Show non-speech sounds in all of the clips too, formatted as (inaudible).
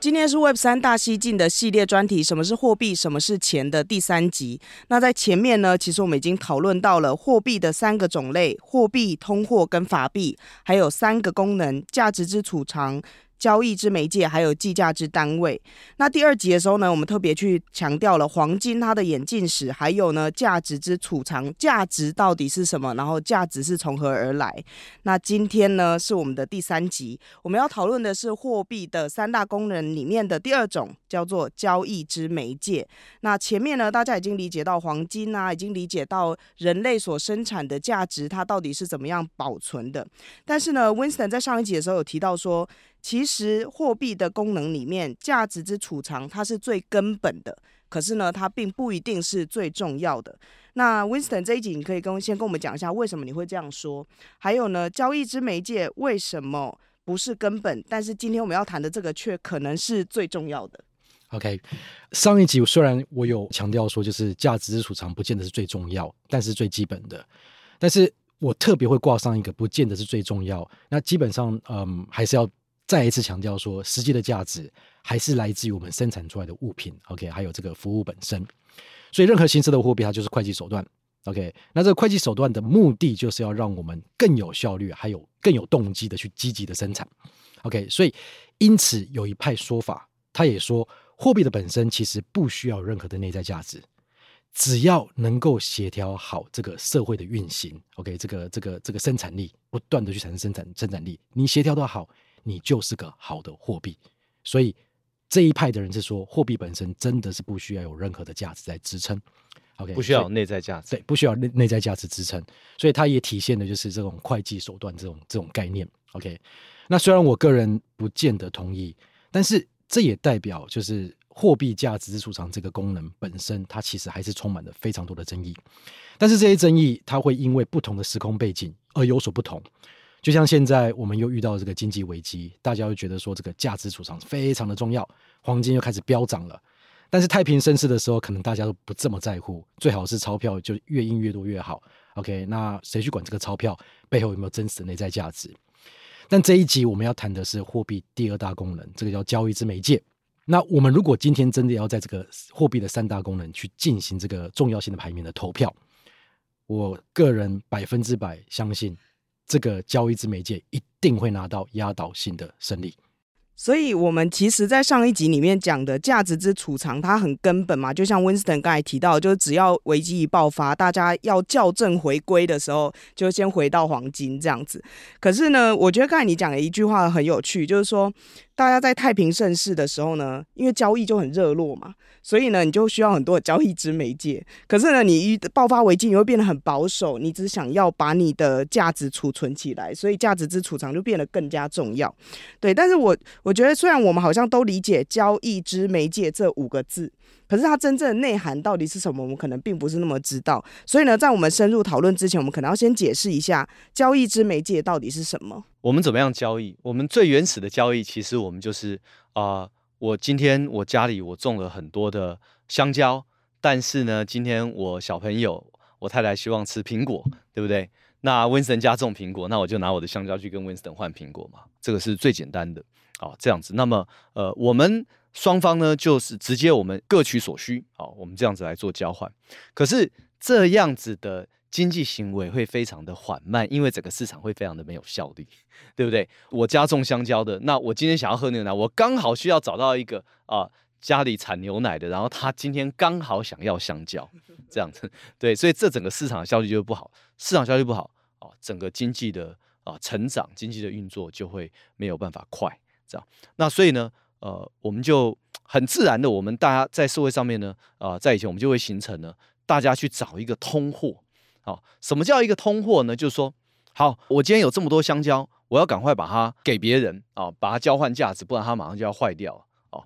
今天是 Web 三大西进的系列专题，什么是货币，什么是钱的第三集。那在前面呢，其实我们已经讨论到了货币的三个种类：货币、通货跟法币，还有三个功能：价值之储藏。交易之媒介，还有计价之单位。那第二集的时候呢，我们特别去强调了黄金它的演进史，还有呢价值之储藏，价值到底是什么？然后价值是从何而来？那今天呢是我们的第三集，我们要讨论的是货币的三大功能里面的第二种，叫做交易之媒介。那前面呢，大家已经理解到黄金啊，已经理解到人类所生产的价值，它到底是怎么样保存的。但是呢，Winston 在上一集的时候有提到说。其实货币的功能里面，价值之储藏它是最根本的，可是呢，它并不一定是最重要的。那 Winston 这一集，你可以跟先跟我们讲一下为什么你会这样说？还有呢，交易之媒介为什么不是根本？但是今天我们要谈的这个却可能是最重要的。OK，上一集虽然我有强调说，就是价值之储藏不见得是最重要，但是最基本的。但是我特别会挂上一个不见得是最重要。那基本上，嗯，还是要。再一次强调说，实际的价值还是来自于我们生产出来的物品，OK，还有这个服务本身。所以，任何形式的货币，它就是会计手段，OK。那这个会计手段的目的，就是要让我们更有效率，还有更有动机的去积极的生产，OK。所以，因此有一派说法，他也说，货币的本身其实不需要任何的内在价值，只要能够协调好这个社会的运行，OK，这个这个这个生产力不断的去产生生产生产力，你协调的好。你就是个好的货币，所以这一派的人是说，货币本身真的是不需要有任何的价值在支撑，OK，不需要内在价值，对，不需要内内在价值支撑，所以它也体现的就是这种会计手段这种这种概念，OK。那虽然我个人不见得同意，但是这也代表就是货币价值之储藏这个功能本身，它其实还是充满了非常多的争议，但是这些争议它会因为不同的时空背景而有所不同。就像现在我们又遇到这个经济危机，大家又觉得说这个价值储藏非常的重要，黄金又开始飙涨了。但是太平盛世的时候，可能大家都不这么在乎，最好是钞票就越印越多越好。OK，那谁去管这个钞票背后有没有真实的内在价值？但这一集我们要谈的是货币第二大功能，这个叫交易之媒介。那我们如果今天真的要在这个货币的三大功能去进行这个重要性的排名的投票，我个人百分之百相信。这个交易之媒介一定会拿到压倒性的胜利。所以，我们其实，在上一集里面讲的价值之储藏，它很根本嘛。就像温斯顿刚才提到，就是只要危机一爆发，大家要校正回归的时候，就先回到黄金这样子。可是呢，我觉得刚才你讲的一句话很有趣，就是说，大家在太平盛世的时候呢，因为交易就很热络嘛。所以呢，你就需要很多的交易之媒介。可是呢，你一爆发危机，你会变得很保守，你只想要把你的价值储存起来，所以价值之储藏就变得更加重要。对，但是我我觉得，虽然我们好像都理解“交易之媒介”这五个字，可是它真正的内涵到底是什么，我们可能并不是那么知道。所以呢，在我们深入讨论之前，我们可能要先解释一下“交易之媒介”到底是什么。我们怎么样交易？我们最原始的交易，其实我们就是啊。我今天我家里我种了很多的香蕉，但是呢，今天我小朋友我太太希望吃苹果，对不对？那 Winston 家种苹果，那我就拿我的香蕉去跟 Winston 换苹果嘛，这个是最简单的啊，这样子。那么呃，我们双方呢就是直接我们各取所需，好，我们这样子来做交换。可是这样子的。经济行为会非常的缓慢，因为整个市场会非常的没有效率，(laughs) 对不对？我家种香蕉的，那我今天想要喝牛奶，我刚好需要找到一个啊、家里产牛奶的，然后他今天刚好想要香蕉，(laughs) 这样子，对，所以这整个市场的效率就不好，市场效率不好啊、整个经济的啊、成长、经济的运作就会没有办法快，这样。那所以呢，呃，我们就很自然的，我们大家在社会上面呢，啊、在以前我们就会形成呢，大家去找一个通货。好，什么叫一个通货呢？就是说，好，我今天有这么多香蕉，我要赶快把它给别人啊，把它交换价值，不然它马上就要坏掉了哦，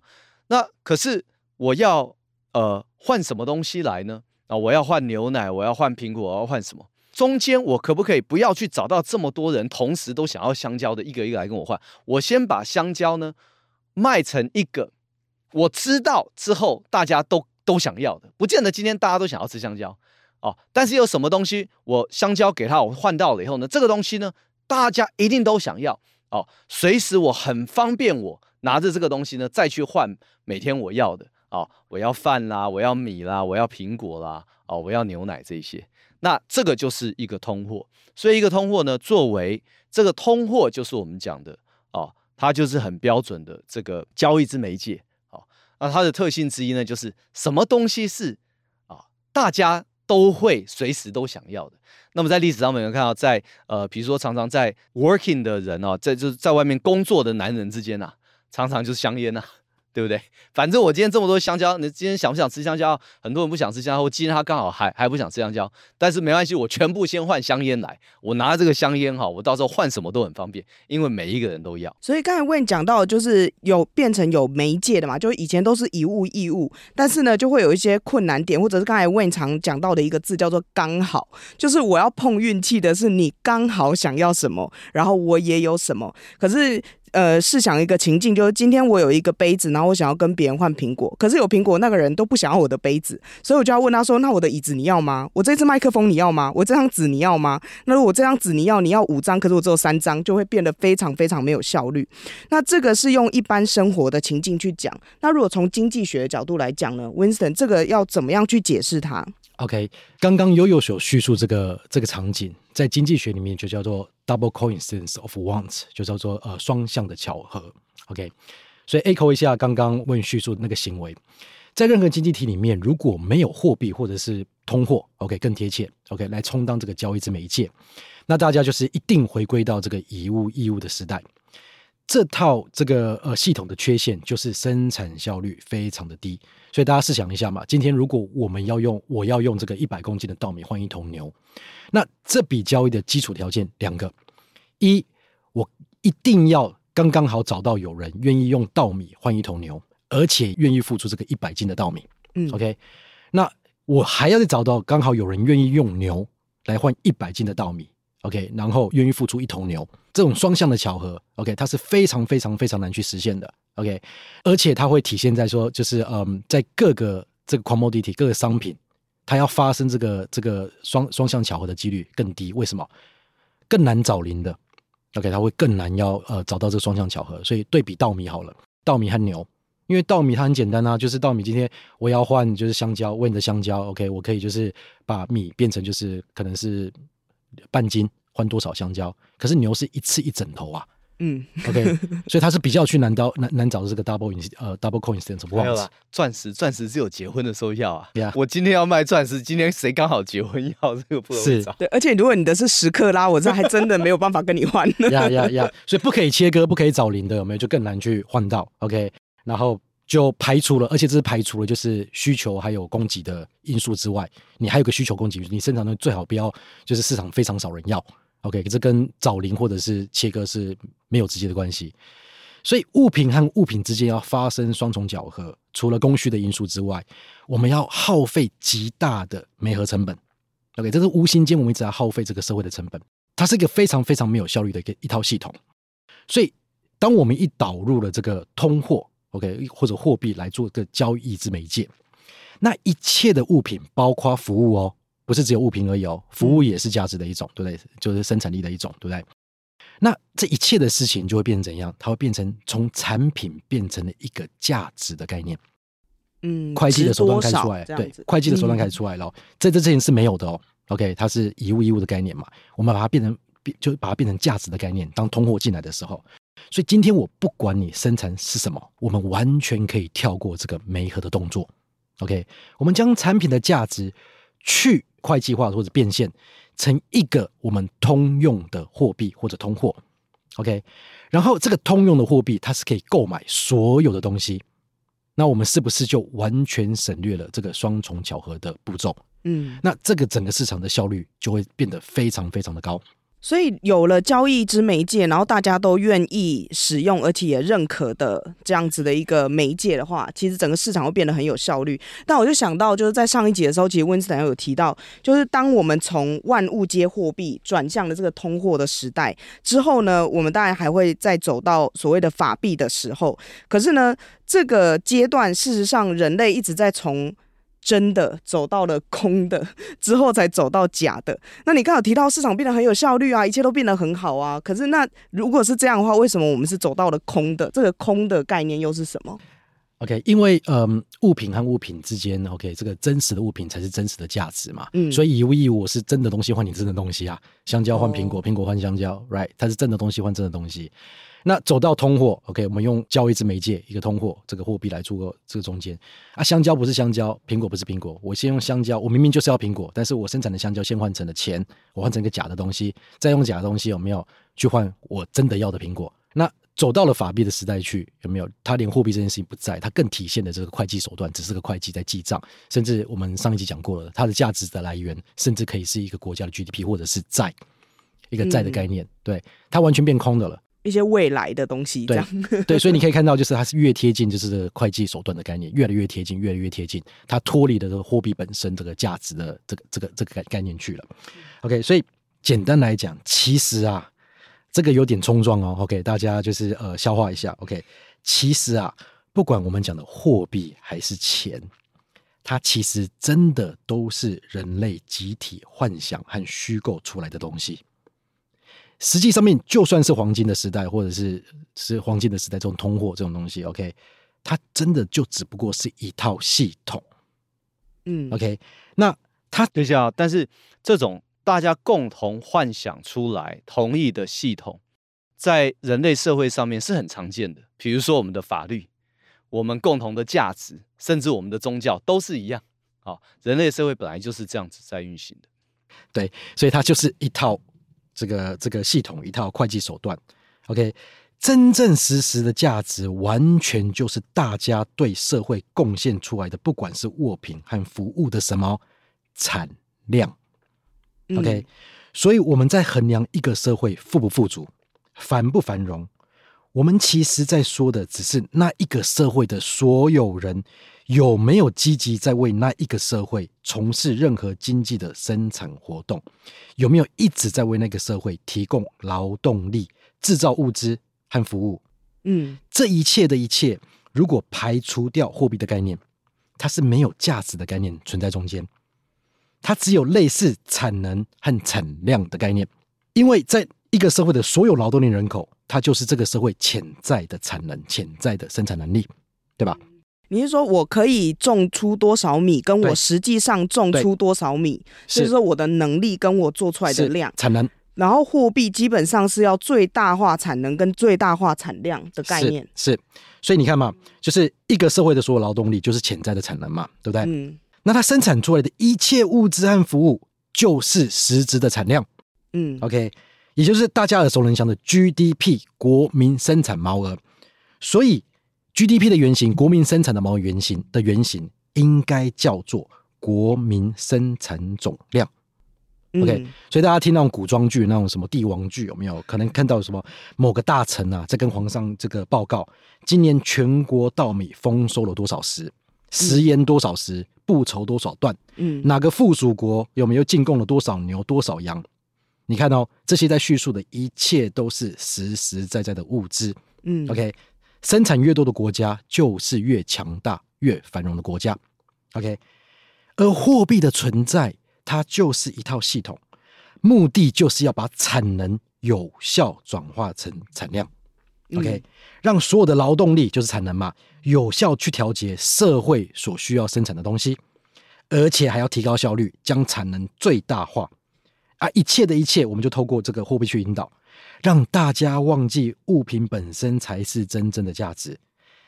那可是我要呃换什么东西来呢？啊，我要换牛奶，我要换苹果，我要换什么？中间我可不可以不要去找到这么多人同时都想要香蕉的，一个一个来跟我换？我先把香蕉呢卖成一个我知道之后大家都都想要的，不见得今天大家都想要吃香蕉哦。但是有什么东西我香蕉给他我换到了以后呢，这个东西呢大家一定都想要哦，随时我很方便，我拿着这个东西呢再去换每天我要的哦，我要饭啦，我要米啦，我要苹果啦，哦，我要牛奶这些。那这个就是一个通货，所以一个通货呢，作为这个通货就是我们讲的，它就是很标准的这个交易之媒介哦。那它的特性之一呢，就是什么东西是啊，大家都会随时都想要的。那么在历史上，我们看到在呃，比如说常常在 working 的人哦，在就是在外面工作的男人之间呐、常常就是香烟呐。对不对？反正我今天这么多香蕉，你今天想不想吃香蕉？很多人不想吃香蕉，我今天他刚好还还不想吃香蕉，但是没关系，我全部先换香烟来。我拿这个香烟哈，我到时候换什么都很方便，因为每一个人都要。所以刚才问讲到，就是有变成有媒介的嘛，就以前都是以物易物，但是呢，就会有一些困难点，或者是刚才问常讲到的一个字叫做刚好，就是我要碰运气的是你刚好想要什么，然后我也有什么，可是。呃，试想一个情境，就是今天我有一个杯子，然后我想要跟别人换苹果，可是有苹果那个人都不想要我的杯子，所以我就要问他说：“那我的椅子你要吗？我这支麦克风你要吗？我这张纸你要吗？”那如果这张纸你要，你要五张，可是我只有三张，就会变得非常非常没有效率。那这个是用一般生活的情境去讲。那如果从经济学的角度来讲呢，Winston，这个要怎么样去解释它？OK，刚刚 Yoyo 所叙述这个这个场景，在经济学里面就叫做 double coincidence of wants，就叫做呃双向的巧合。OK，所以 echo 一下刚刚问叙述那个行为，在任何经济体里面，如果没有货币或者是通货，OK 更贴切，OK 来充当这个交易之媒介，那大家就是一定回归到这个以物易物的时代。这套这个呃系统的缺陷就是生产效率非常的低，所以大家试想一下嘛，今天如果我们要用我要用这个一百公斤的稻米换一头牛，那这笔交易的基础条件两个：一，我一定要刚刚好找到有人愿意用稻米换一头牛，而且愿意付出这个一百斤的稻米，嗯，OK，那我还要再找到刚好有人愿意用牛来换一百斤的稻米。OK，然后愿意付出一头牛，这种双向的巧合，OK，它是非常非常非常难去实现的，OK，而且它会体现在说，就是嗯，在各个这个 commodity 各个商品，它要发生这个这个双双向巧合的几率更低。为什么？更难找零的，OK，它会更难要呃找到这个双向巧合。所以对比稻米好了，稻米和牛，因为稻米它很简单啊，就是稻米今天我要换就是香蕉，问你的香蕉，OK，我可以就是把米变成就是可能是。半斤换多少香蕉？可是牛是一次一整头啊。嗯，OK，所以它是比较去难到难难找的这个 double 呃 double coincidence。没有啦，钻石钻石只有结婚的时候要啊。Yeah. 我今天要卖钻石，今天谁刚好结婚要这个不容易找。对，而且如果你的是十克拉，我这还真的没有办法跟你换。呀呀呀！所以不可以切割，不可以找零的，有没有？就更难去换到。OK，然后。就排除了，而且这是排除了，就是需求还有供给的因素之外，你还有个需求供给，你生产的最好不要就是市场非常少人要，OK，这跟找零或者是切割是没有直接的关系。所以物品和物品之间要发生双重搅合，除了供需的因素之外，我们要耗费极大的媒合成本，OK，这是无形间我们一直在耗费这个社会的成本，它是一个非常非常没有效率的一个一套系统。所以当我们一导入了这个通货。OK，或者货币来做个交易之媒介，那一切的物品，包括服务哦，不是只有物品而已哦，服务也是价值的一种，对不对？就是生产力的一种，对不对？那这一切的事情就会变成怎样？它会变成从产品变成了一个价值的概念。嗯，会计的手段开始出来，对，会计的手段开始出来了。在这之前是没有的哦。OK，它是一物一物的概念嘛，我们把它变成变，就把它变成价值的概念。当通货进来的时候。所以今天我不管你生产是什么，我们完全可以跳过这个媒合的动作。OK，我们将产品的价值去会计化或者变现成一个我们通用的货币或者通货。OK，然后这个通用的货币它是可以购买所有的东西。那我们是不是就完全省略了这个双重巧合的步骤？嗯，那这个整个市场的效率就会变得非常非常的高。所以有了交易之媒介，然后大家都愿意使用，而且也认可的这样子的一个媒介的话，其实整个市场会变得很有效率。但我就想到，就是在上一集的时候，其实温斯坦有提到，就是当我们从万物皆货币转向了这个通货的时代之后呢，我们当然还会再走到所谓的法币的时候。可是呢，这个阶段事实上人类一直在从真的走到了空的 (laughs) 之后，才走到假的。那你刚好提到市场变得很有效率啊，一切都变得很好啊。可是那如果是这样的话，为什么我们是走到了空的？这个空的概念又是什么？OK，因为嗯，物品和物品之间，OK，这个真实的物品才是真实的价值嘛。嗯，所以以物易物，是真的东西换你真的东西啊，香蕉换苹果，哦、苹果换香蕉，Right？它是真的东西换真的东西。那走到通货，OK，我们用交易之媒介一个通货这个货币来做个这个中间啊，香蕉不是香蕉，苹果不是苹果，我先用香蕉，我明明就是要苹果，但是我生产的香蕉先换成了钱，我换成一个假的东西，再用假的东西有没有去换我真的要的苹果？那走到了法币的时代去，有没有？它连货币这件事情不在，它更体现的这个会计手段只是个会计在记账，甚至我们上一集讲过了，它的价值的来源甚至可以是一个国家的 GDP 或者是债，一个债的概念，嗯、对，它完全变空的了。一些未来的东西，这样对，(laughs) 对，所以你可以看到，就是它是越贴近，就是这个会计手段的概念，越来越贴近，越来越贴近，它脱离了这个货币本身这个价值的这个这个这个概概念去了。OK，所以简单来讲，其实啊，这个有点冲撞哦。OK，大家就是呃消化一下。OK，其实啊，不管我们讲的货币还是钱，它其实真的都是人类集体幻想和虚构出来的东西。实际上面，就算是黄金的时代，或者是是黄金的时代，这种通货这种东西，OK，它真的就只不过是一套系统，嗯，OK，那它等一下，但是这种大家共同幻想出来同意的系统，在人类社会上面是很常见的。比如说我们的法律，我们共同的价值，甚至我们的宗教都是一样。好，人类社会本来就是这样子在运行的，对，所以它就是一套。这个这个系统一套会计手段，OK，真正实实的价值完全就是大家对社会贡献出来的，不管是物品和服务的什么产量，OK，嗯，所以我们在衡量一个社会富不富足、繁不繁荣，我们其实在说的只是那一个社会的所有人。有没有积极在为那一个社会从事任何经济的生产活动？有没有一直在为那个社会提供劳动力、制造物资和服务？嗯，这一切的一切，如果排除掉货币的概念，它是没有价值的概念存在中间。它只有类似产能和产量的概念，因为在一个社会的所有劳动力人口，它就是这个社会潜在的产能、潜在的生产能力，对吧？你是说我可以种出多少米，跟我实际上种出多少米，就是说我的能力跟我做出来的量产能。然后货币基本上是要最大化产能跟最大化产量的概念。是，是，所以你看嘛，就是一个社会的所有劳动力就是潜在的产能嘛，对不对？嗯。那它生产出来的一切物资和服务就是实质的产量。嗯。OK，也就是大家耳熟能详的 GDP 国民生产毛额。所以。GDP 的原型，国民生产的毛原型的原型，应该叫做国民生产总量。OK，嗯，所以大家听那种古装剧，那种什么帝王剧，有没有可能看到什么某个大臣啊，在跟皇上这个报告，今年全国稻米丰收了多少石，食盐多少石，布绸多少段？嗯，哪个附属国有没有进贡了多少牛、多少羊？你看哦这些在叙述的一切都是实实在在的物质。嗯，OK。生产越多的国家，就是越强大、越繁荣的国家。OK，而货币的存在，它就是一套系统，目的就是要把产能有效转化成产量。OK，嗯，让所有的劳动力就是产能嘛，有效去调节社会所需要生产的东西，而且还要提高效率，将产能最大化。啊，一切的一切，我们就透过这个货币去引导。让大家忘记物品本身才是真正的价值。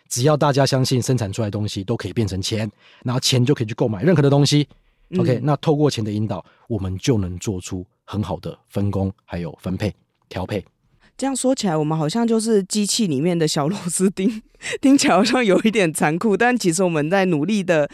只要大家相信生产出来的东西都可以变成钱，然后钱就可以去购买任何的东西。嗯、OK，那透过钱的引导，我们就能做出很好的分工还有分配调配。这样说起来，我们好像就是机器里面的小螺丝钉，听起来好像有一点残酷，但其实我们在努力的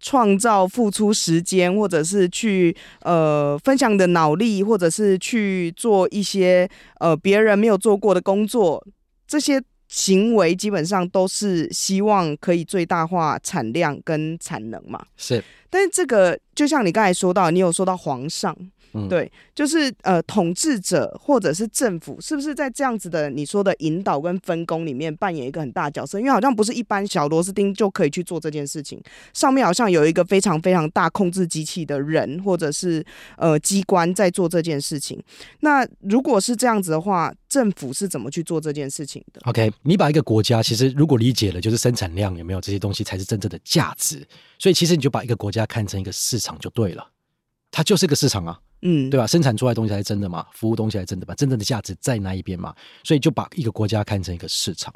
创造、付出时间，或者是去呃分享的脑力，或者是去做一些呃别人没有做过的工作，这些。行为基本上都是希望可以最大化产量跟产能嘛，是。但是这个就像你刚才说到，你有说到皇上。嗯、对，就是呃，统治者或者是政府，是不是在这样子的你说的引导跟分工里面扮演一个很大角色？因为好像不是一般小螺丝钉就可以去做这件事情，上面好像有一个非常非常大控制机器的人或者是呃机关在做这件事情。那如果是这样子的话，政府是怎么去做这件事情的？OK，你把一个国家其实如果理解了，就是生产量有没有这些东西才是真正的价值。所以其实你就把一个国家看成一个市场就对了，它就是一个市场啊。嗯，对吧？生产出来的东西才是真的嘛，服务东西才是真的嘛，真正的价值在那一边嘛。所以就把一个国家看成一个市场。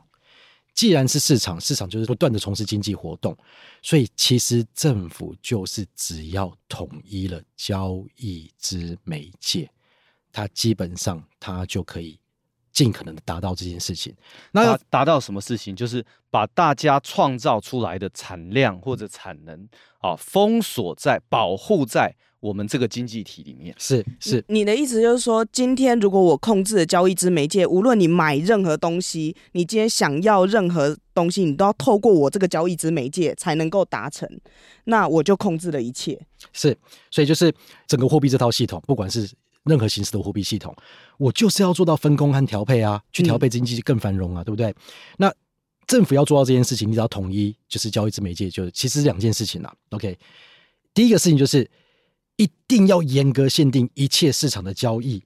既然是市场，市场就是不断的从事经济活动，所以其实政府就是只要统一了交易之媒介，它基本上它就可以尽可能的达到这件事情。那要达到什么事情？就是把大家创造出来的产量或者产能啊，封锁在、保护在。我们这个经济体里面是是，你的意思就是说，今天如果我控制了交易之媒介，无论你买任何东西，你今天想要任何东西，你都要透过我这个交易之媒介才能够达成，那我就控制了一切。是，所以就是整个货币这套系统，不管是任何形式的货币系统，我就是要做到分工和调配啊，去调配经济更繁荣啊，嗯、对不对？那政府要做到这件事情，你只要统一，就是交易之媒介，就其实是两件事情啦。OK，第一个事情就是。一定要严格限定一切市场的交易，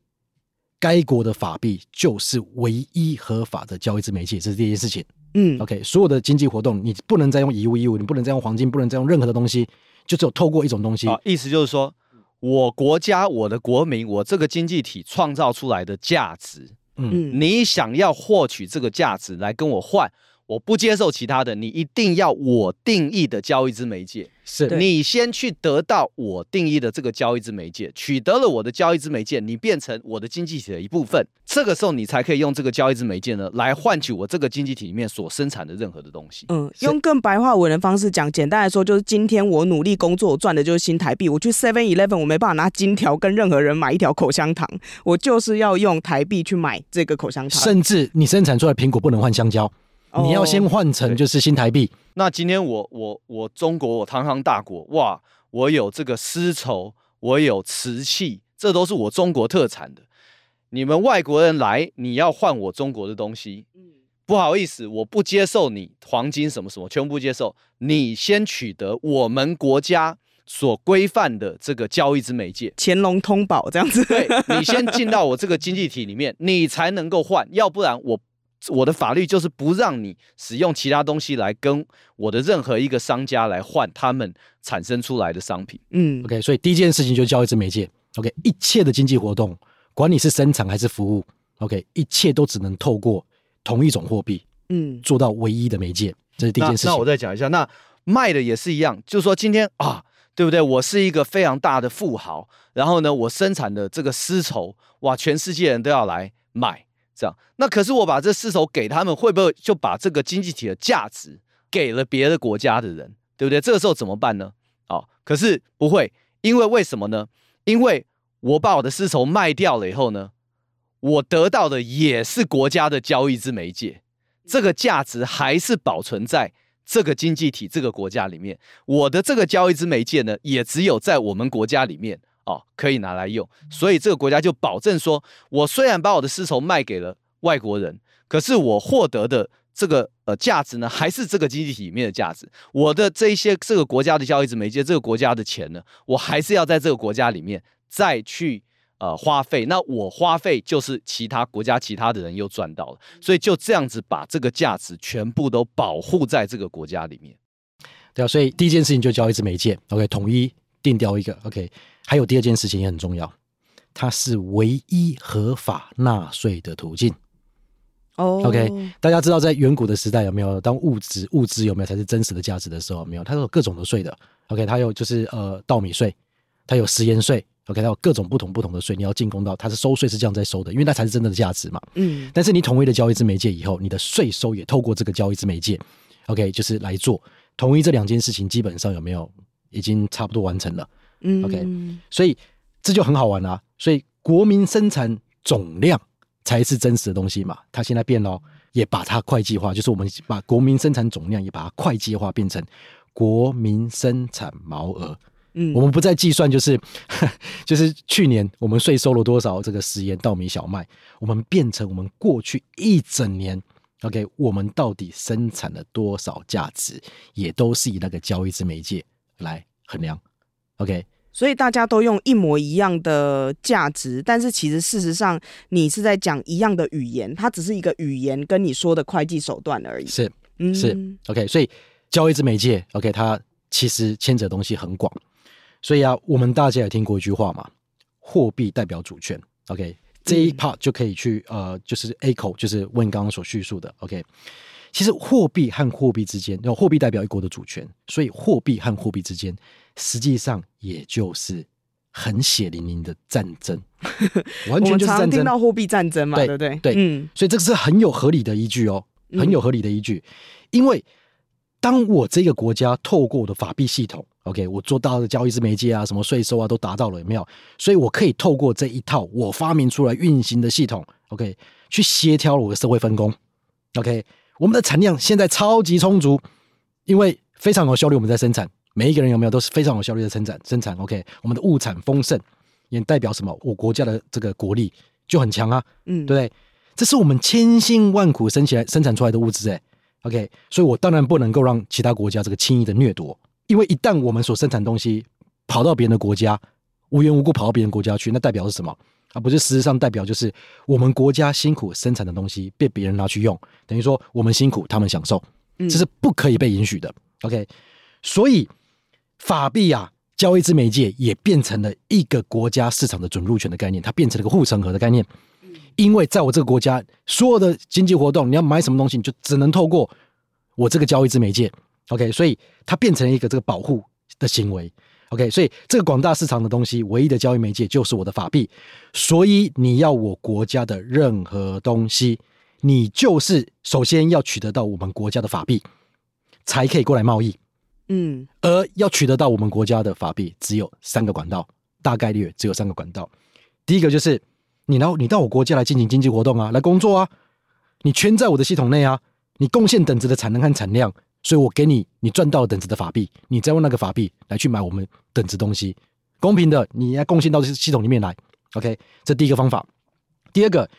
该国的法币就是唯一合法的交易之媒介，这是第一件事情。嗯，OK，所有的经济活动你不能再用以物易物，你不能再用黄金，不能再用任何的东西，就只有透过一种东西。啊，意思就是说，我国家、我的国民、我这个经济体创造出来的价值，嗯，你想要获取这个价值来跟我换。我不接受其他的，你一定要我定义的交易之媒介，是你先去得到我定义的这个交易之媒介，取得了我的交易之媒介，你变成我的经济体的一部分，这个时候你才可以用这个交易之媒介呢，来换取我这个经济体里面所生产的任何的东西。嗯，用更白话文的方式讲，简单来说就是今天我努力工作，我赚的就是新台币。我去 Seven Eleven，我没办法拿金条跟任何人买一条口香糖，我就是要用台币去买这个口香糖。甚至你生产出来苹果不能换香蕉。你要先换成就是新台币。那今天我我我中国我堂堂大国哇，我有这个丝绸，我有瓷器，这都是我中国特产的。你们外国人来，你要换我中国的东西，不好意思，我不接受你黄金什么什么，全部不接受。你先取得我们国家所规范的这个交易之媒介，乾隆通宝这样子。对，你先进到我这个经济体里面，你才能够换，要不然我。我的法律就是不让你使用其他东西来跟我的任何一个商家来换他们产生出来的商品。嗯，OK，所以第一件事情就交易之媒介。OK，一切的经济活动，管你是生产还是服务，OK，一切都只能透过同一种货币，嗯，做到唯一的媒介。这是第一件事情。那，那我再讲一下，那卖的也是一样，就是说今天啊，对不对？我是一个非常大的富豪，然后呢，我生产的这个丝绸，哇，全世界人都要来买。这样，那可是我把这丝绸给他们，会不会就把这个经济体的价值给了别的国家的人，对不对？这个时候怎么办呢？哦，可是不会，因为为什么呢？因为我把我的丝绸卖掉了以后呢，我得到的也是国家的交易之媒介，这个价值还是保存在这个经济体这个国家里面。我的这个交易之媒介呢，也只有在我们国家里面。哦，可以拿来用，所以这个国家就保证说，我虽然把我的丝绸卖给了外国人，可是我获得的这个呃价值呢，还是这个经济体里面的价值。我的这一些这个国家的交易之媒介，这个国家的钱呢，我还是要在这个国家里面再去呃花费。那我花费就是其他国家其他的人又赚到了，所以就这样子把这个价值全部都保护在这个国家里面。对啊，所以第一件事情就交易之媒介，OK，统一定调一个，OK。还有第二件事情也很重要，它是唯一合法纳税的途径。哦、oh.，OK，大家知道在远古的时代有没有？当物质物质有没有才是真实的价值的时候，没有，它有各种的税的。OK，它有就是呃稻米税，它有食盐税 OK，它有各种不同不同的税，你要进攻到，它是收税是这样在收的，因为那才是真正的价值嘛。嗯，但是你统一的交易之媒介以后，你的税收也透过这个交易之媒介，OK，就是来做统一这两件事情，基本上有没有已经差不多完成了？嗯，OK，所以这就很好玩啦、啊。所以国民生产总量才是真实的东西嘛，它现在变了，也把它会计化，就是我们把国民生产总量也把它会计化，变成国民生产毛额。嗯，我们不再计算，就是 (laughs) 就是去年我们税收了多少这个食盐、稻米、小麦，我们变成我们过去一整年，OK，我们到底生产了多少价值，也都是以那个交易之媒介来衡量，OK。所以大家都用一模一样的价值，但是其实事实上你是在讲一样的语言，它只是一个语言跟你说的会计手段而已。是，嗯是、嗯、OK。所以交易之媒介，OK，它其实牵扯的东西很广。所以啊，我们大家也听过一句话嘛，货币代表主权。OK，这一 part 就可以去呃，就是 A 口，就是问刚刚所叙述的。OK，其实货币和货币之间，因为货币代表一国的主权，所以货币和货币之间，实际上也就是很血淋淋的战争，(laughs) 完全就是战争。我们常听到货币战争嘛，对不对？对，嗯，所以这个是很有合理的依据哦，很有合理的依据，因为当我这个国家透过我的法币系统。OK，我做到的交易是媒介啊，什么税收啊，都达到了，有没有？所以我可以透过这一套我发明出来运行的系统，OK，去协调我的社会分工。OK，我们的产量现在超级充足，因为非常有效率，我们在生产，每一个人有没有都是非常有效率的生产生产。OK，我们的物产丰盛，也代表什么？我国家的这个国力就很强啊，嗯，对不对？这是我们千辛万苦生起来生产出来的物资，哎，OK，所以我当然不能够让其他国家这个轻易的掠夺。因为一旦我们所生产东西跑到别人的国家，无缘无故跑到别人国家去，那代表是什么？啊，不是事实上代表就是我们国家辛苦生产的东西被别人拿去用，等于说我们辛苦，他们享受，这是不可以被允许的。OK，所以法币啊，交易之媒介也变成了一个国家市场的准入权的概念，它变成了一个护城河的概念。因为在我这个国家，所有的经济活动，你要买什么东西，你就只能透过我这个交易之媒介。OK，所以它变成了一个这个保护的行为。OK，所以这个广大市场的东西，唯一的交易媒介就是我的法币。所以你要我国家的任何东西，你就是首先要取得到我们国家的法币，才可以过来贸易。嗯，而要取得到我们国家的法币，只有三个管道，大概率只有三个管道。第一个就是你到，你到我国家来进行经济活动啊，来工作啊，你圈在我的系统内啊，你贡献等值的产能和产量。所以我给你，你赚到了等值的法币，你再用那个法币来去买我们等值东西，公平的，你要贡献到这系统里面来。OK，这第一个方法。第二个，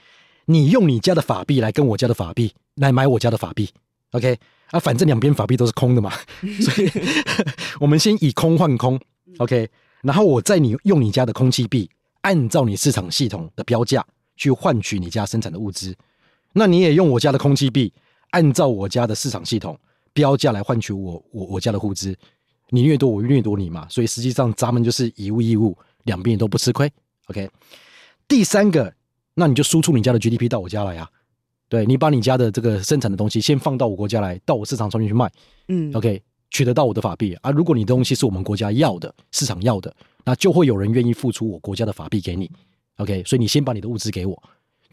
你用你家的法币来跟我家的法币来买我家的法币。OK，啊，反正两边法币都是空的嘛，(laughs) 所以 (laughs) 我们先以空换空。OK，然后我在你用你家的空气币，按照你市场系统的标价去换取你家生产的物资，那你也用我家的空气币，按照我家的市场系统。标价来换取我我我家的物资，你掠夺我掠夺你嘛，所以实际上咱们就是以物易物，两边都不吃亏。OK，第三个，那你就输出你家的 GDP 到我家来啊，对，你把你家的这个生产的东西先放到我国家来，到我市场上面去卖，嗯，OK，取得到我的法币啊。如果你的东西是我们国家要的，市场要的，那就会有人愿意付出我国家的法币给你。OK，所以你先把你的物资给我，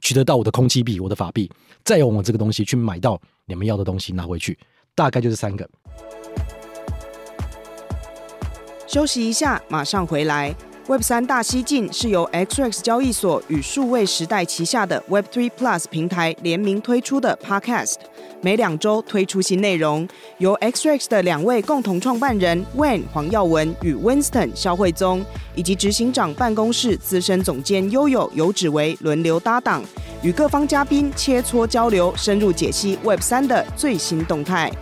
取得到我的空气币，我的法币，再用我这个东西去买到你们要的东西拿回去。大概就是三个。休息一下，马上回来。Web 三大西进是由 XRX 交易所与数位时代旗下的 Web Three Plus 平台联名推出的 Podcast，每两周推出新内容，由 XRX 的两位共同创办人 Wayne 黄耀文与 Winston 肖慧宗，以及执行长办公室资深总监悠悠游芷薇轮流搭档，与各方嘉宾切磋交流，深入解析 Web 三的最新动态。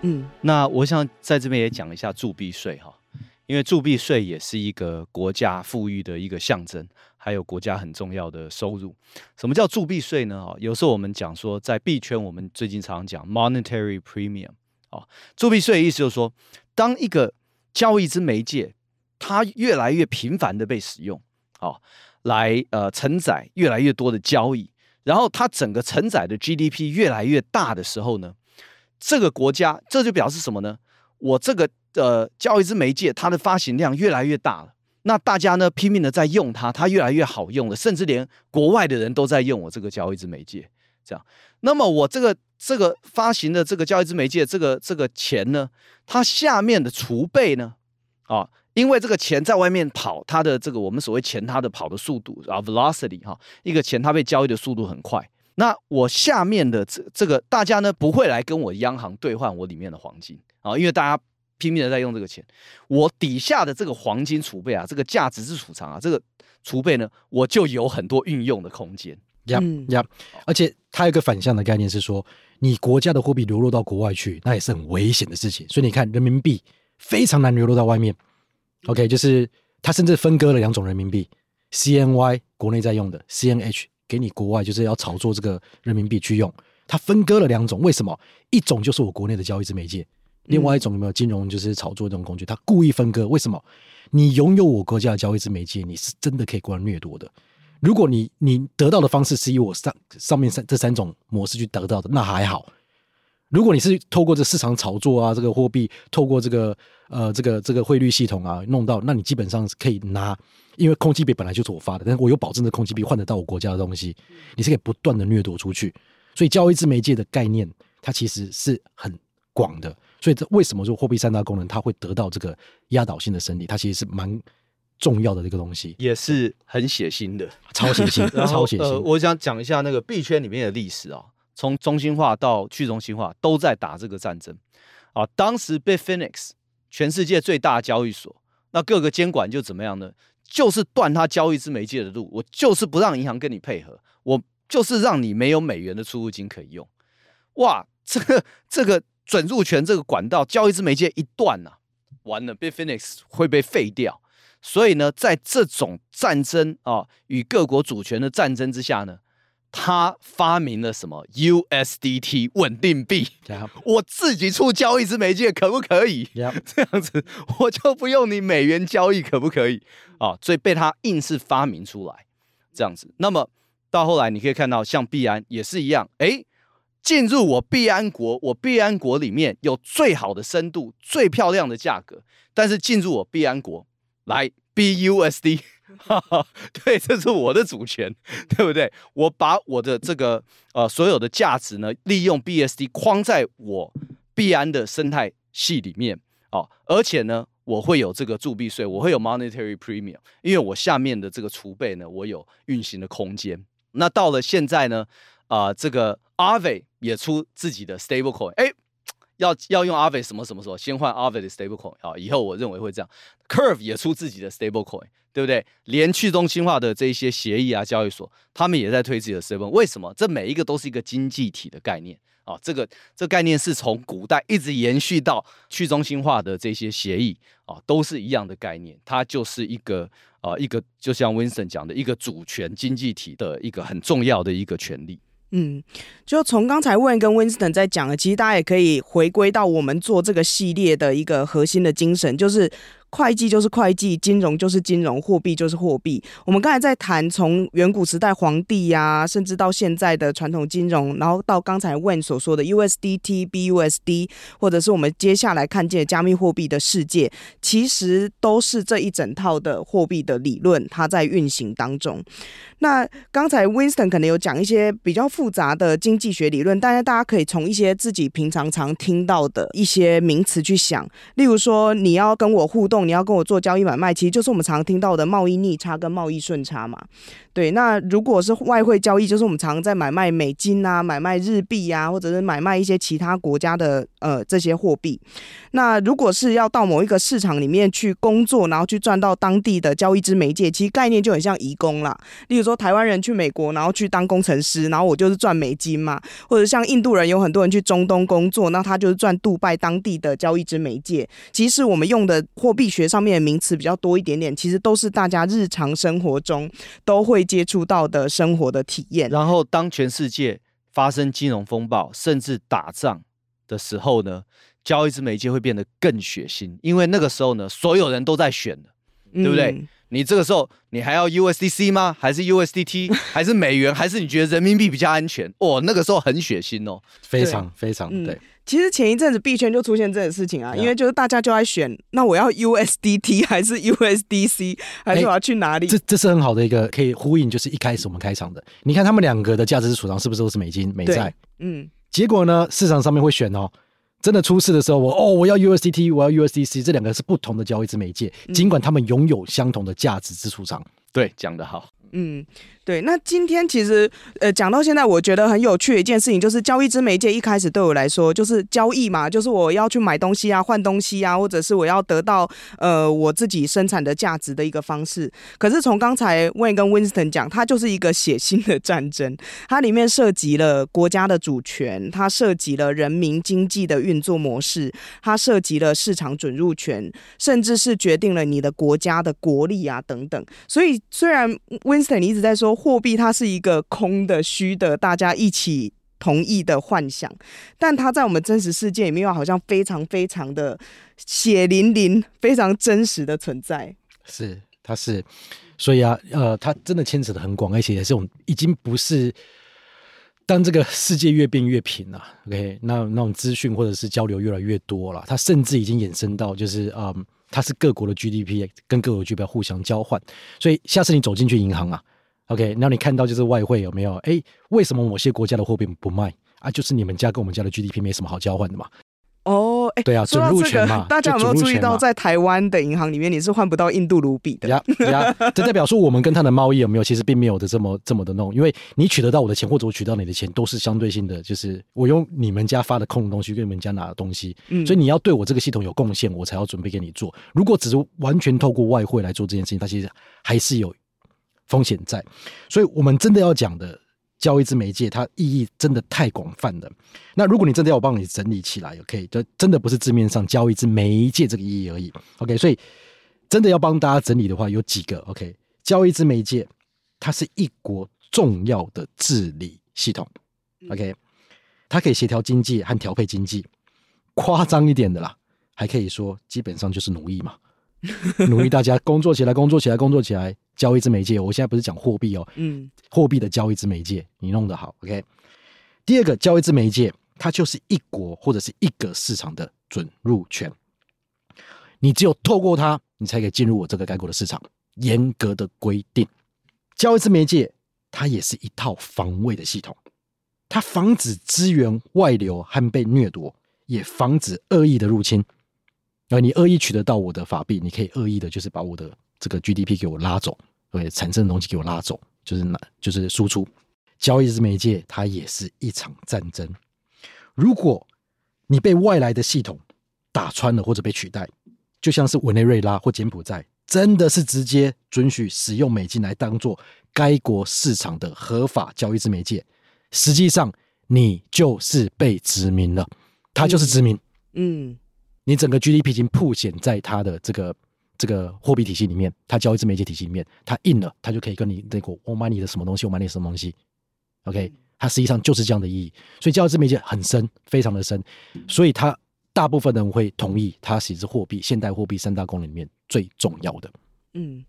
嗯，那我想在这边也讲一下铸币税哈。因为铸币税也是一个国家富裕的一个象征，还有国家很重要的收入。什么叫铸币税呢？哦，有时候我们讲说，在币圈，我们最近常常讲 monetary premium。哦，铸币税的意思就是说，当一个交易之媒介它越来越频繁的被使用，哦，来呃承载越来越多的交易，然后它整个承载的 GDP 越来越大的时候呢，这个国家这就表示什么呢？我这个呃交易之媒介，它的发行量越来越大了。那大家呢拼命的在用它，它越来越好用了，甚至连国外的人都在用我这个交易之媒介。这样，那么我这个这个发行的这个交易之媒介，这个这个钱呢，它下面的储备呢，啊，因为这个钱在外面跑，它的这个我们所谓钱它的跑的速度啊，velocity 哈，一个钱它被交易的速度很快。那我下面的这这个大家呢不会来跟我央行兑换我里面的黄金啊，因为大家。拼命的在用这个钱，我底下的这个黄金储备啊，这个价值是储藏啊，这个储备呢，我就有很多运用的空间。呀呀，而且它有一个反向的概念是说，你国家的货币流落到国外去，那也是很危险的事情。所以你看，人民币非常难流落到外面。OK，就是它甚至分割了两种人民币，CNY 国内在用的，CNH 给你国外就是要炒作这个人民币去用。它分割了两种，为什么？一种就是我国内的交易之媒介。另外一种有没有金融就是炒作这种工具？他故意分割，为什么？你拥有我国家的交易之媒介，你是真的可以过来掠夺的。如果你你得到的方式是以我上上面三这三种模式去得到的，那还好。如果你是透过这市场炒作啊，这个货币透过这个呃这个这个汇率系统啊弄到，那你基本上是可以拿，因为空气币本来就是我发的，但是我有保证的空气币换得到我国家的东西，你是可以不断的掠夺出去。所以交易之媒介的概念，它其实是很广的。所以这为什么说货币三大功能它会得到这个压倒性的胜利？它其实是蛮重要的这个东西，也是很血腥的，超血腥，(laughs) 超血腥。呃，我想讲一下那个币圈里面的历史啊，从中心化到去中心化都在打这个战争啊。当时 Bitfinex 全世界最大的交易所，那各个监管就怎么样呢？就是断它交易之媒介的路，我就是不让银行跟你配合，我就是让你没有美元的出入金可以用。哇，这个这个。准入权这个管道，交易之媒介一断呐、完了，Bitfinex 会被废掉。所以呢，在这种战争啊与各国主权的战争之下呢，他发明了什么 USDT 稳定币。我自己出交易之媒介可不可以？(laughs) 这样子我就不用你美元交易，可不可以？啊，所以被他硬是发明出来这样子。那么到后来你可以看到，像币安也是一样，哎。进入我币安国，我币安国里面有最好的深度、最漂亮的价格，但是进入我币安国来 BUSD，哈哈，(laughs) 对，这是我的主权，(laughs) 对不对？我把我的这个呃所有的价值呢，利用 BSD 框在我币安的生态系里面哦，而且呢，我会有这个铸币税，我会有 monetary premium，因为我下面的这个储备呢，我有运行的空间。那到了现在呢，啊、呃，这个 Aave 也出自己的 stablecoin，哎，要要用 Aave 什么什么时候？先换 Aave 的 stablecoin 啊，以后我认为会这样。Curve 也出自己的 stablecoin，对不对？连去中心化的这些协议啊，交易所，他们也在推自己的 seven。为什么？这每一个都是一个经济体的概念啊，这个这概念是从古代一直延续到去中心化的这些协议啊，都是一样的概念。它就是一个啊，一个就像 Winston 讲的一个主权经济体的一个很重要的一个权利。嗯，就从刚才 Wayne 跟 Winston 在讲的，其实大家也可以回归到我们做这个系列的一个核心的精神，就是。会计就是会计，金融就是金融，货币就是货币。我们刚才在谈从远古时代皇帝呀、甚至到现在的传统金融，然后到刚才 Wayne 所说的 USDT、BUSD，或者是我们接下来看见加密货币的世界，其实都是这一整套的货币的理论，它在运行当中。那刚才 Winston 可能有讲一些比较复杂的经济学理论，但是大家可以从一些自己平常常听到的一些名词去想，例如说你要跟我互动。你要跟我做交易买卖，其实就是我们常听到的贸易逆差跟贸易顺差嘛。对，那如果是外汇交易，就是我们常在买卖美金啊、买卖日币啊，或者是买卖一些其他国家的呃这些货币。那如果是要到某一个市场里面去工作，然后去赚到当地的交易之媒介，其实概念就很像移工啦。例如说，台湾人去美国，然后去当工程师，然后我就是赚美金嘛。或者像印度人，有很多人去中东工作，那他就是赚杜拜当地的交易之媒介。其实我们用的货币学上面的名词比较多一点点，其实都是大家日常生活中都会接触到的生活的体验。然后，当全世界发生金融风暴，甚至打仗的时候呢，交易之媒介会变得更血腥，因为那个时候呢，所有人都在选的，对不对？嗯、你这个时候你还要 USDC 吗？还是 USDT？还是美元？还是你觉得人民币比较安全？哦，那个时候很血腥哦，非常非常对。其实前一阵子币圈就出现这个事情啊，因为就是大家就在选，那我要 USDT (laughs) 还是 USDC，还是我要去哪里？这这是很好的一个可以呼应，就是一开始我们开场的，你看他们两个的价值储藏是不是都是美金美债？嗯，结果呢，市场上面会选哦，真的出事的时候，我哦我要 USDT，我要 USDC，这两个是不同的交易之媒介，尽管他们拥有相同的价值之储藏。对，讲得好。嗯，对。那今天其实，呃，讲到现在，我觉得很有趣的一件事情，就是交易之媒介一开始对我来说就是交易嘛，就是我要去买东西啊，换东西啊，或者是我要得到呃我自己生产的价值的一个方式。可是从刚才魏跟 Winston 讲，它就是一个血腥的战争，它里面涉及了国家的主权，它涉及了人民经济的运作模式，它涉及了市场准入权，甚至是决定了你的国家的国力啊等等。所以虽然 Win 你一直在说货币，它是一个空的、虚的，大家一起同意的幻想，但它在我们真实世界里面又好像非常非常的血淋淋、非常真实的存在。是，它是，所以啊，呃，它真的牵扯得很广，而且也是我们已经不是当这个世界越变越平了，OK，那那种资讯或者是交流越来越多了，它甚至已经衍生到就是嗯。它是各国的 GDP 跟各国 GDP 互相交换，所以下次你走进去银行啊，OK，那你看到就是外汇有没有？哎，为什么某些国家的货币不卖啊？就是你们家跟我们家的 GDP 没什么好交换的嘛。哦，哎，对啊，准入权嘛，大家有没有注意到，在台湾的银行里面，你是换不到印度卢比的？呀呀，这代表说我们跟他的贸易有没有？其实并没有的这么这么的弄，因为你取得到我的钱，或者我取得到你的钱，都是相对性的，就是我用你们家发的空的东西跟你们家拿的东西，嗯，所以你要对我这个系统有贡献，我才要准备给你做。如果只是完全透过外汇来做这件事情，它其实还是有风险在。所以我们真的要讲的。交易之媒介，它意义真的太广泛了。那如果你真的要我帮你整理起来，OK，就真的不是字面上交易之媒介这个意义而已。OK，所以真的要帮大家整理的话，有几个 OK，交易之媒介，它是一国重要的治理系统。OK，它可以协调经济和调配经济。夸张一点的啦，还可以说基本上就是奴役嘛。奴役大家工作起来，工作起来，工作起来。交易之媒介，我现在不是讲货币哦，嗯，货币的交易之媒介，你弄得好，OK。第二个交易之媒介，它就是一国或者是一个市场的准入权。你只有透过它，你才可以进入我这个该国的市场。严格的规定，交易之媒介，它也是一套防卫的系统，它防止资源外流和被掠夺，也防止恶意的入侵。而你恶意取得到我的法币，你可以恶意的，就是把我的这个 GDP 给我拉走，对，产生的东西给我拉走，就是那，就是输出。交易之媒介，它也是一场战争。如果你被外来的系统打穿了或者被取代，就像是委内瑞拉或柬埔寨，真的是直接准许使用美金来当做该国市场的合法交易之媒介，实际上你就是被殖民了，它就是殖民。嗯。嗯你整个 GDP 已经曝显在它的这个这个货币体系里面，它交易自媒介体系里面，它印了，它就可以跟你那个我买你的什么东西，我买你什么东西，OK，它实际上就是这样的意义。所以交易自媒介很深，非常的深，所以它大部分人会同意，它其实是货币现代货币三大功能里面最重要的。嗯，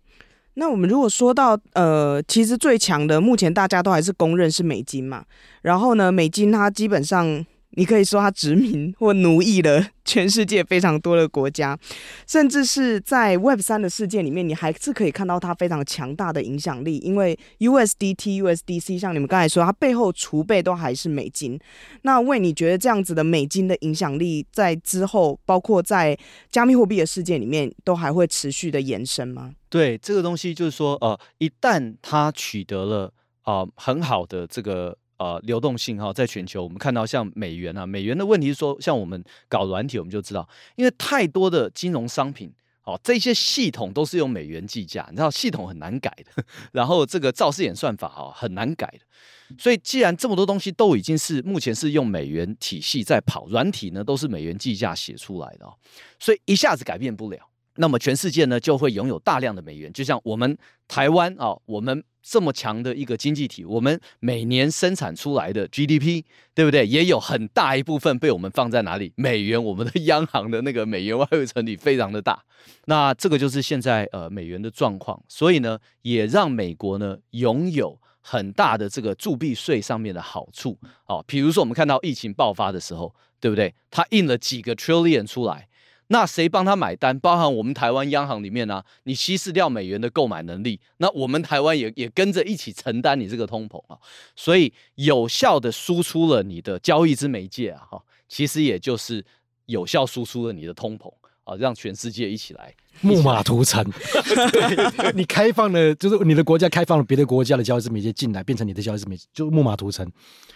那我们如果说到呃，其实最强的，目前大家都还是公认是美金嘛，然后呢，美金它基本上。你可以说它殖民或奴役了全世界非常多的国家，甚至是在 Web 三的世界里面，你还是可以看到它非常强大的影响力。因为 USDT、USDC，像你们刚才说，它背后储备都还是美金。那为你觉得这样子的美金的影响力，在之后，包括在加密货币的世界里面，都还会持续的延伸吗？对，这个东西就是说，呃，一旦它取得了啊、呃、很好的这个。呃，流动性哈，在全球我们看到像美元啊，美元的问题是说，像我们搞软体，我们就知道，因为太多的金融商品，哦，这些系统都是用美元计价，你知道系统很难改的，(laughs) 然后这个造势演算法哈很难改的，所以既然这么多东西都已经是目前是用美元体系在跑，软体呢都是美元计价写出来的，所以一下子改变不了，那么全世界呢就会拥有大量的美元，就像我们台湾啊，我们这么强的一个经济体，我们每年生产出来的 GDP，对不对？也有很大一部分被我们放在哪里？美元，我们的央行的那个美元外汇存底非常的大。那这个就是现在呃美元的状况，所以呢，也让美国呢拥有很大的这个铸币税上面的好处。哦，比如说我们看到疫情爆发的时候，对不对？它印了几个 trillion 出来。那谁帮他买单？包含我们台湾央行里面呢、啊？你稀释掉美元的购买能力，那我们台湾也也跟着一起承担你这个通膨啊。所以有效的输出了你的交易之媒介啊，哈，其实也就是有效输出了你的通膨啊，让全世界一起来木马屠城。(laughs) 对，(laughs) 你开放了，就是你的国家开放了别的国家的交易之媒介进来，变成你的交易之媒介，就木马屠城。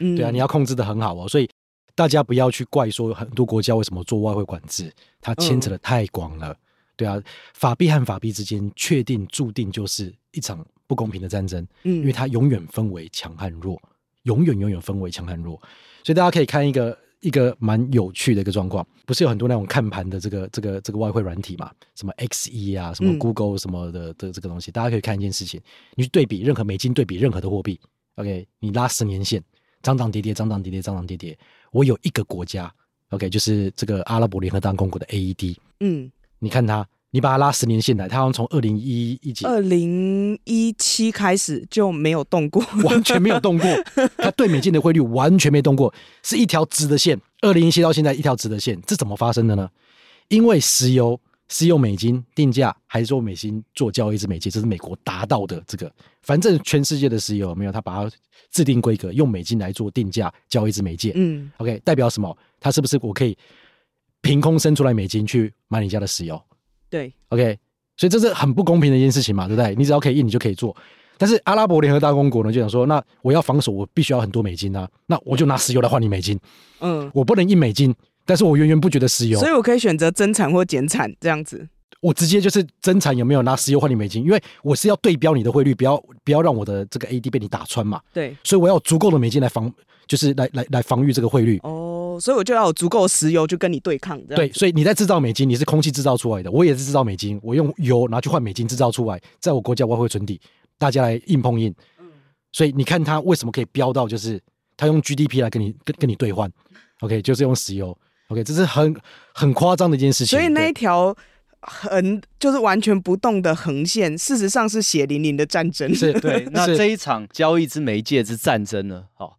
嗯，对啊，你要控制的很好哦，所以。大家不要去怪说很多国家为什么做外汇管制，它牵扯的太广了，嗯、对啊，法币和法币之间确定注定就是一场不公平的战争，嗯，因为它永远分为强和弱，永远永远分为强和弱，所以大家可以看一个一个蛮有趣的一个状况，不是有很多那种看盘的这个这个这个外汇软体嘛，什么 XE 啊，什么 Google 什么的的这个东西，嗯、大家可以看一件事情，你去对比任何美金对比任何的货币，OK，你拉十年线。涨涨跌跌，涨涨跌跌，涨涨跌跌。我有一个国家，OK，就是这个阿拉伯联合大公国的 AED。嗯，你看它，你把它拉十年线来，它好像从二零一一几，二零一七开始就没有动过，完全没有动过。(laughs) 它对美金的汇率完全没动过，是一条直的线。二零一七到现在一条直的线，这怎么发生的呢？因为石油。是用美金定价，还是用美金做交易之美金？这是美国达到的这个。反正全世界的石油有没有，它把它制定规格，用美金来做定价交易之媒介。嗯，OK，代表什么？它是不是我可以凭空生出来美金去买你家的石油？对，OK，所以这是很不公平的一件事情嘛，对不对？你只要可以印，你就可以做。但是阿拉伯联合大公国呢，就想说，那我要防守，我必须要很多美金啊，那我就拿石油来换你美金。嗯，我不能印美金。但是我源源不绝的石油，所以我可以选择增产或减产这样子。我直接就是增产，有没有拿石油换你美金？因为我是要对标你的汇率，不要不要让我的这个 AD 被你打穿嘛。对，所以我要有足够的美金来防，就是来来来防御这个汇率。哦，所以我就要有足够的石油，就跟你对抗。对，所以你在制造美金，你是空气制造出来的，我也是制造美金，我用油拿去换美金制造出来，在我国家外汇存底，大家来硬碰硬。嗯，所以你看它为什么可以飙到，就是它用 GDP 来跟你跟跟你兑换，OK，就是用石油。OK，这是很很夸张的一件事情。所以那一条横就是完全不动的横线，事实上是血淋淋的战争。是对。(laughs) 那这一场交易之媒介之战争呢？好，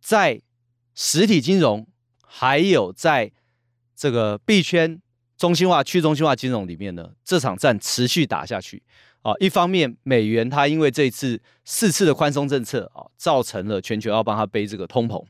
在实体金融还有在这个币圈中心化、去中心化金融里面呢，这场战持续打下去。啊，一方面美元它因为这次四次的宽松政策啊，造成了全球要帮它背这个通膨。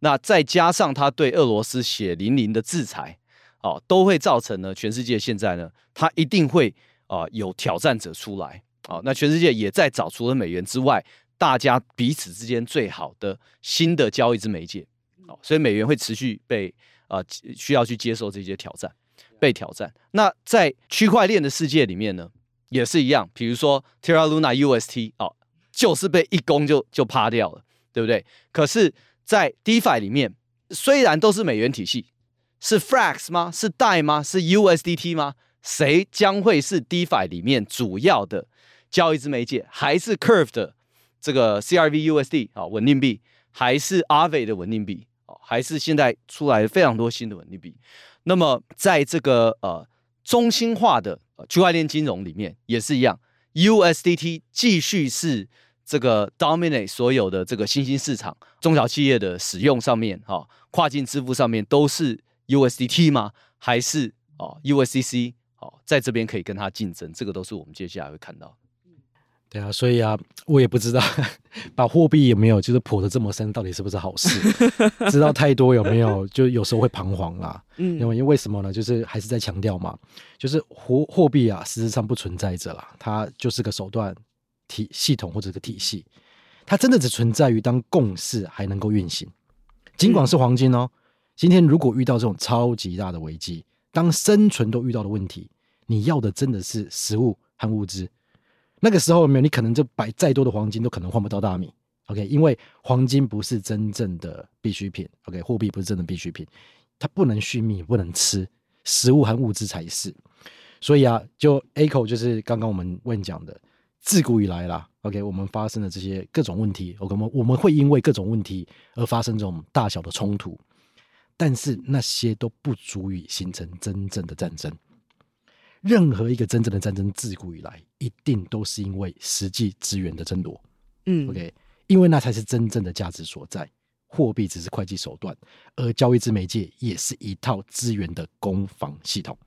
那再加上他对俄罗斯血淋淋的制裁，哦，都会造成呢，全世界现在呢，他一定会啊、呃、有挑战者出来，哦，那全世界也在找除了美元之外，大家彼此之间最好的新的交易之媒介，哦，所以美元会持续被啊、呃、需要去接受这些挑战，被挑战。那在区块链的世界里面呢，也是一样，比如说 Terra Luna UST 哦，就是被一攻就就趴掉了，对不对？可是。在 DeFi 里面，虽然都是美元体系，是 Frax 吗？是 DAI 吗？是 USDT 吗？谁将会是 DeFi 里面主要的交易之媒介？还是 Curve 的这个 CRV-USD 啊稳定币？还是 Aave 的稳定币？哦，还是现在出来非常多新的稳定币？那么在这个呃中心化的区块链金融里面也是一样，USDT 继续是。这个 dominate 所有的这个新兴市场，中小企业的使用上面，哈，跨境支付上面都是 USDT 吗？还是哦 USDC？哦，在这边可以跟它竞争，这个都是我们接下来会看到。对啊，所以啊，我也不知道把货币有没有就是破的这么深，到底是不是好事？(laughs) 知道太多有没有？就有时候会彷徨啊。(laughs) 嗯，因为因为什么呢？就是还是在强调嘛，就是货货币啊，实质上不存在着啦，它就是个手段。体系统或者个体系，它真的只存在于当共识还能够运行。尽管是黄金哦，今天如果遇到这种超级大的危机，当生存都遇到的问题，你要的真的是食物和物资。那个时候没有，你可能就摆再多的黄金都可能换不到大米。OK，因为黄金不是真正的必需品。OK，货币不是真的必需品，它不能续命，不能吃，食物和物资才是。所以啊，就 Echo 就是刚刚我们问讲的。自古以来啦，OK，我们发生的这些各种问题，OK，我们我们会因为各种问题而发生这种大小的冲突，但是那些都不足以形成真正的战争。任何一个真正的战争，自古以来一定都是因为实际资源的争夺。嗯，OK，因为那才是真正的价值所在。货币只是会计手段，而交易之媒介也是一套资源的攻防系统。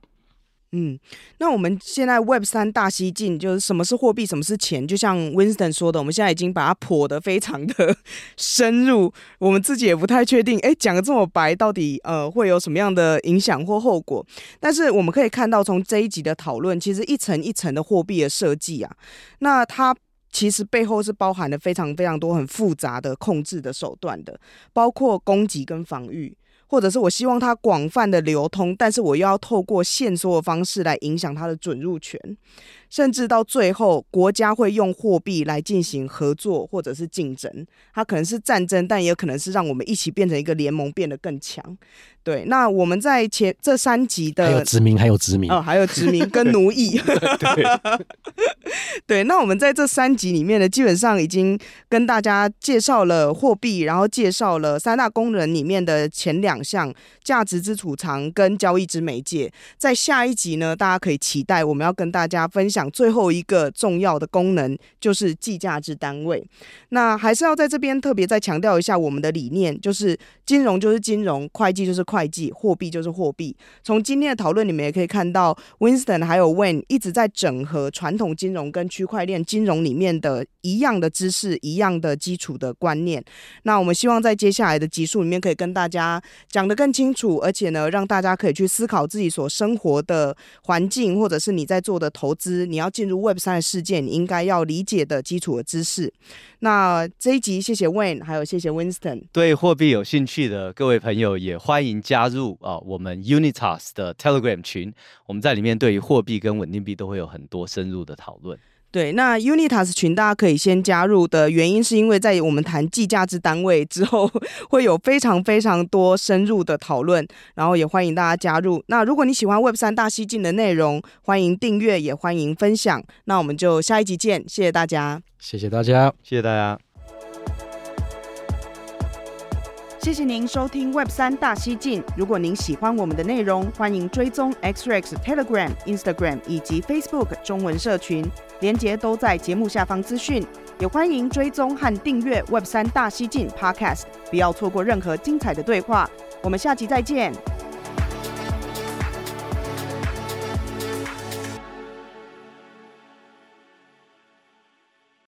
嗯，那我们现在 Web 三大西进，就是什么是货币，什么是钱，就像 Winston 说的，我们现在已经把它剖得非常的 (laughs) 深入，我们自己也不太确定，哎，讲的这么白，到底呃会有什么样的影响或后果？但是我们可以看到，从这一集的讨论，其实一层一层的货币的设计啊，那它其实背后是包含了非常非常多很复杂的控制的手段的，包括攻击跟防御。或者是我希望它广泛的流通，但是我又要透过限缩的方式来影响它的准入权，甚至到最后，国家会用货币来进行合作或者是竞争，它可能是战争，但也可能是让我们一起变成一个联盟，变得更强。对，那我们在前这三集的还有殖民，还有殖民哦，还有殖民跟奴役。(laughs) 对，(laughs) 对，那我们在这三集里面呢，基本上已经跟大家介绍了货币，然后介绍了三大功能里面的前两项：价值之储藏跟交易之媒介。在下一集呢，大家可以期待我们要跟大家分享最后一个重要的功能，就是计价之单位。那还是要在这边特别再强调一下我们的理念，就是金融就是金融，会计就是。会计，货币就是货币。从今天的讨论里面也可以看到，Winston 还有 Wayne 一直在整合传统金融跟区块链金融里面的一样的知识、一样的基础的观念。那我们希望在接下来的集数里面可以跟大家讲得更清楚，而且呢，让大家可以去思考自己所生活的环境，或者是你在做的投资，你要进入 Web 三的世界，你应该要理解的基础的知识。那这一集谢谢 Wayne，还有谢谢 Winston。对货币有兴趣的各位朋友，也欢迎加入啊我们 Unitas 的 Telegram 群。我们在里面对于货币跟稳定币都会有很多深入的讨论。对，那 Unitas 群大家可以先加入的原因，是因为在我们谈计价之单位之后，会有非常非常多深入的讨论，然后也欢迎大家加入。那如果你喜欢 Web 三大西进的内容，欢迎订阅，也欢迎分享。那我们就下一集见，谢谢大家。谢谢大家，谢谢大家，谢谢您收听 Web 三大西进。如果您喜欢我们的内容，欢迎追踪 XREX Telegram、Instagram 以及 Facebook 中文社群，连结都在节目下方资讯。也欢迎追踪和订阅 Web 三大西进 Podcast，不要错过任何精彩的对话。我们下集再见。